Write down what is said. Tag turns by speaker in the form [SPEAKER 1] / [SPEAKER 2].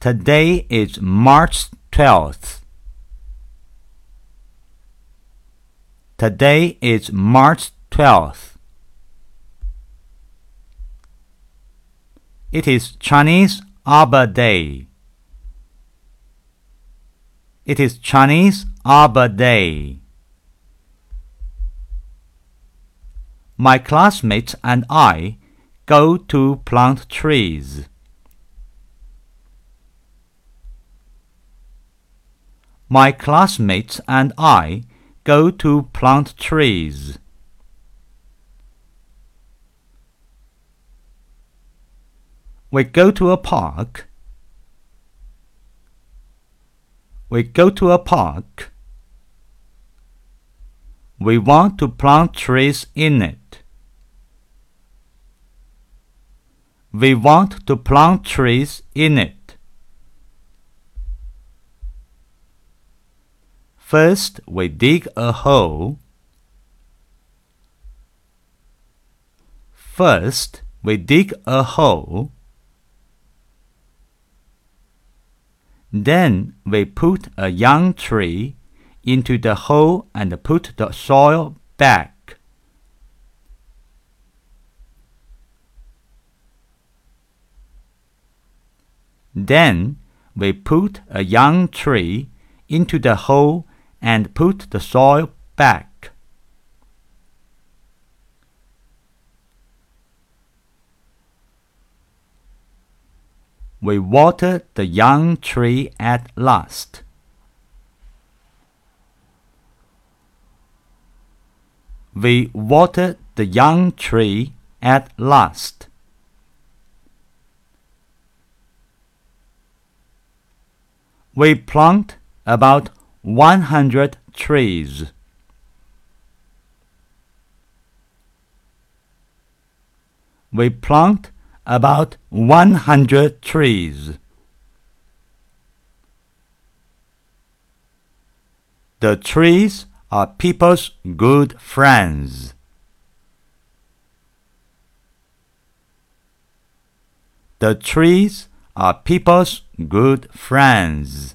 [SPEAKER 1] Today is March 12th. Today is March 12th. It is Chinese Arbor Day. It is Chinese Arbor Day. My classmates and I go to plant trees. My classmates and I go to plant trees. We go to a park. We go to a park. We want to plant trees in it. We want to plant trees in it. First, we dig a hole. First, we dig a hole. Then we put a young tree into the hole and put the soil back. Then we put a young tree into the hole and put the soil back. We water the young tree at last. We water the young tree at last. We plant about 100 trees. We plant about 100 trees. The trees are people's good friends. The trees are people's good friends.